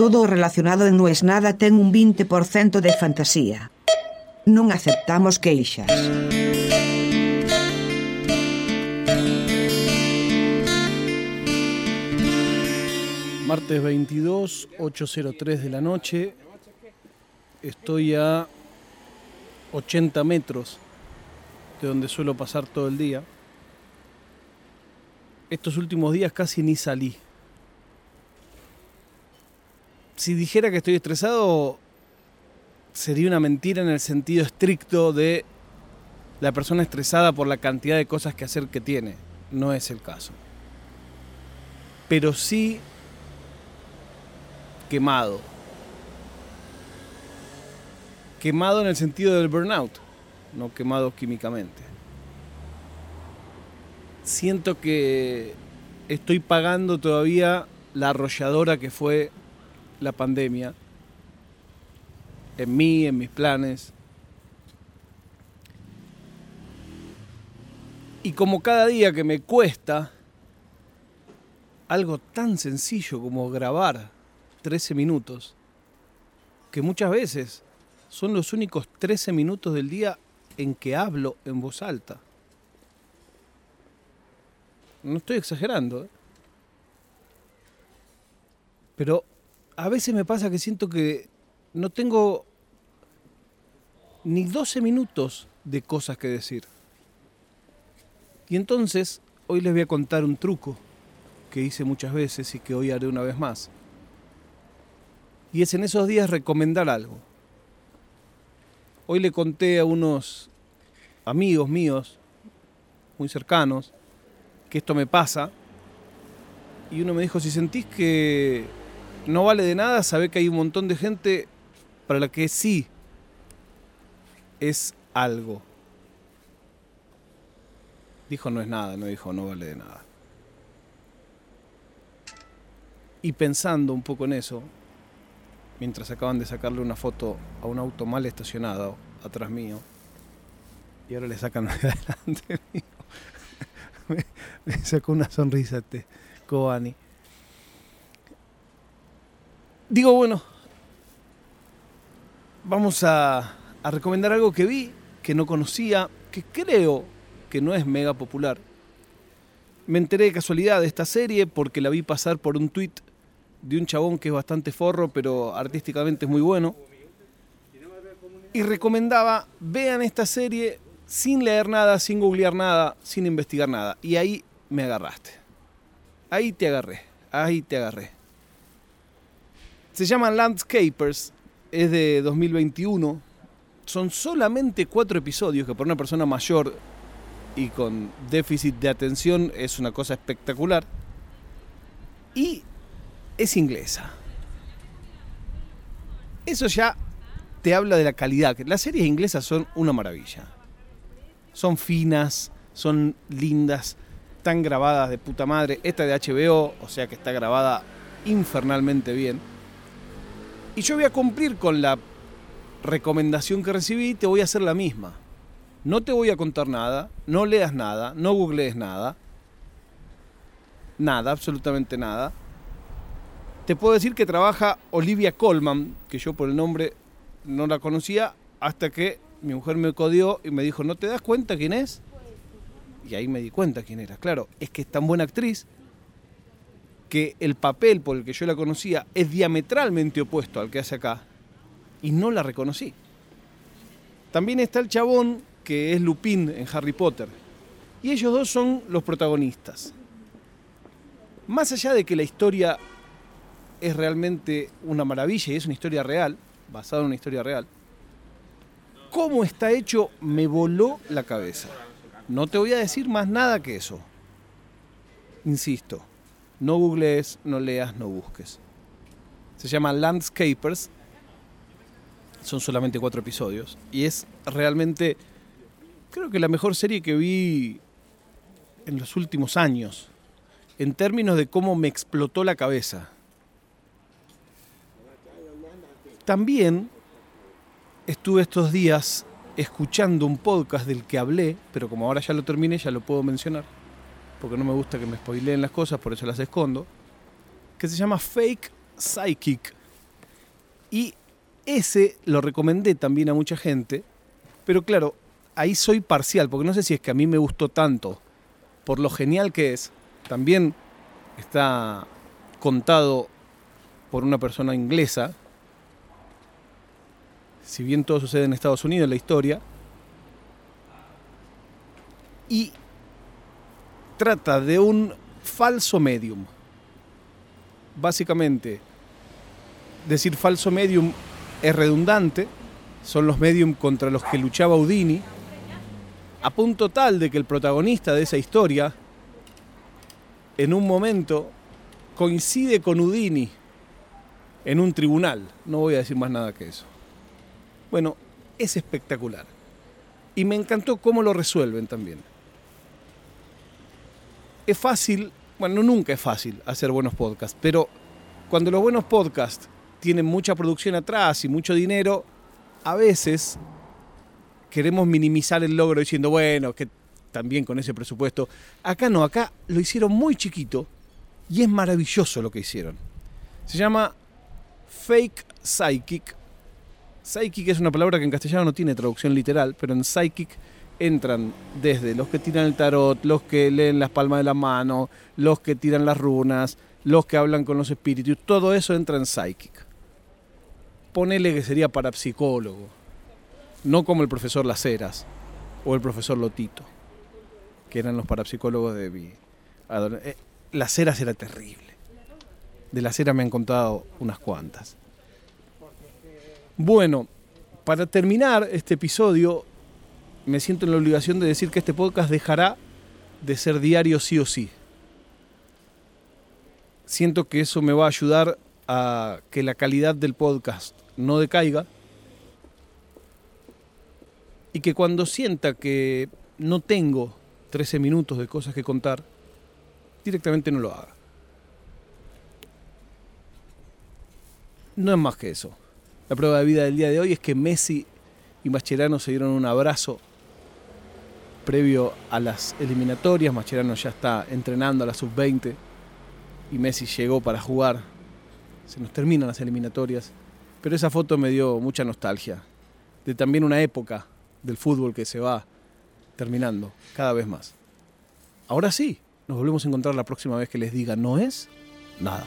Todo relacionado en es nada ten un 20% de fantasía. Non aceptamos queixas. Martes 22, 8.03 de la noche. Estoy a 80 metros de donde suelo pasar todo el día. Estos últimos días casi ni salí. Si dijera que estoy estresado, sería una mentira en el sentido estricto de la persona estresada por la cantidad de cosas que hacer que tiene. No es el caso. Pero sí quemado. Quemado en el sentido del burnout, no quemado químicamente. Siento que estoy pagando todavía la arrolladora que fue la pandemia en mí, en mis planes. Y como cada día que me cuesta algo tan sencillo como grabar 13 minutos, que muchas veces son los únicos 13 minutos del día en que hablo en voz alta. No estoy exagerando, ¿eh? pero a veces me pasa que siento que no tengo ni 12 minutos de cosas que decir. Y entonces, hoy les voy a contar un truco que hice muchas veces y que hoy haré una vez más. Y es en esos días recomendar algo. Hoy le conté a unos amigos míos, muy cercanos, que esto me pasa. Y uno me dijo, si sentís que no vale de nada, sabe que hay un montón de gente para la que sí es algo. Dijo no es nada, no dijo no vale de nada. Y pensando un poco en eso, mientras acaban de sacarle una foto a un auto mal estacionado atrás mío, y ahora le sacan adelante mío, me, sacó una sonrisa este Kobani. Digo, bueno, vamos a, recomendar algo que vi, que no conocía, que creo que no es mega popular. Me enteré de casualidad de esta serie porque la vi pasar por un tweet de un chabón que es bastante forro, pero artísticamente es muy bueno. Y recomendaba, vean esta serie sin leer nada, sin googlear nada, sin investigar nada. Y ahí me agarraste. Ahí te agarré, ahí te agarré. Se llama Landscapers, es de 2021. Son solamente cuatro episodios, que por una persona mayor y con déficit de atención es una cosa espectacular. Y es inglesa. Eso ya te habla de la calidad. Las series inglesas son una maravilla. Son finas, son lindas, están grabadas de puta madre. Esta de HBO, o sea que está grabada infernalmente bien. Y yo voy a cumplir con la recomendación que recibí, te voy a hacer la misma. No te voy a contar nada, no leas nada, no googlees nada. Nada, absolutamente nada. Te puedo decir que trabaja Olivia Colman, que yo por el nombre no la conocía, hasta que mi mujer me codió y me dijo, ¿no te das cuenta quién es? Y ahí me di cuenta quién era. Claro, es que es tan buena actriz que el papel por el que yo la conocía es diametralmente opuesto al que hace acá y no la reconocí. También está el chabón que es Lupin en Harry Potter y ellos dos son los protagonistas. Más allá de que la historia es realmente una maravilla y es una historia real, basada en una historia real, cómo está hecho me voló la cabeza. No te voy a decir más nada que eso. Insisto, no googlees, no leas, no busques. Se llama Landscapers. Son solamente cuatro episodios. Y es realmente, creo que la mejor serie que vi en los últimos años. En términos de cómo me explotó la cabeza. También estuve estos días escuchando un podcast del que hablé, pero como ahora ya lo terminé, ya lo puedo mencionar porque no me gusta que me spoileen las cosas, por eso las escondo, que se llama Fake Psychic, Y ese lo recomendé también a mucha gente, pero claro, ahí soy parcial, porque no sé si es que a mí me gustó tanto, por lo genial que es, también está contado por una persona inglesa, si bien todo sucede en Estados Unidos, la historia, y trata de un falso medium. Básicamente, decir falso medium es redundante, son los medium contra los que luchaba Houdini, a punto tal de que el protagonista de esa historia, en un momento, coincide con Houdini en un tribunal. No voy a decir más nada que eso. Bueno, es espectacular. Y me encantó cómo lo resuelven también. Es fácil, bueno, nunca es fácil hacer buenos podcasts, pero cuando los buenos podcasts tienen mucha producción atrás y mucho dinero, a veces queremos minimizar el logro diciendo, bueno, que también con ese presupuesto. Acá no, acá lo hicieron muy chiquito y es maravilloso lo que hicieron. Se llama Fake Psychic. Psychic es una palabra que en castellano no tiene traducción literal, pero en Psychic entran desde los que tiran el tarot, los que leen las palmas de la mano, los que tiran las runas, los que hablan con los espíritus, todo eso entra en Psychic ponele que sería parapsicólogo, no como el profesor Laceras o el profesor Lotito, que eran los parapsicólogos de mi eh, Laceras era terrible. De Laceras me han contado unas cuantas. Bueno, para terminar este episodio, me siento en la obligación de decir que este podcast dejará de ser diario sí o sí. Siento que eso me va a ayudar a que la calidad del podcast no decaiga y que cuando sienta que no tengo 13 minutos de cosas que contar, directamente no lo haga. No es más que eso. La prueba de vida del día de hoy es que Messi y Mascherano se dieron un abrazo previo a las eliminatorias. Mascherano ya está entrenando a la sub-20 y Messi llegó para jugar. Se nos terminan las eliminatorias pero esa foto me dio mucha nostalgia, de también una época del fútbol que se va terminando cada vez más. Ahora sí, nos volvemos a encontrar la próxima vez que les diga no es nada.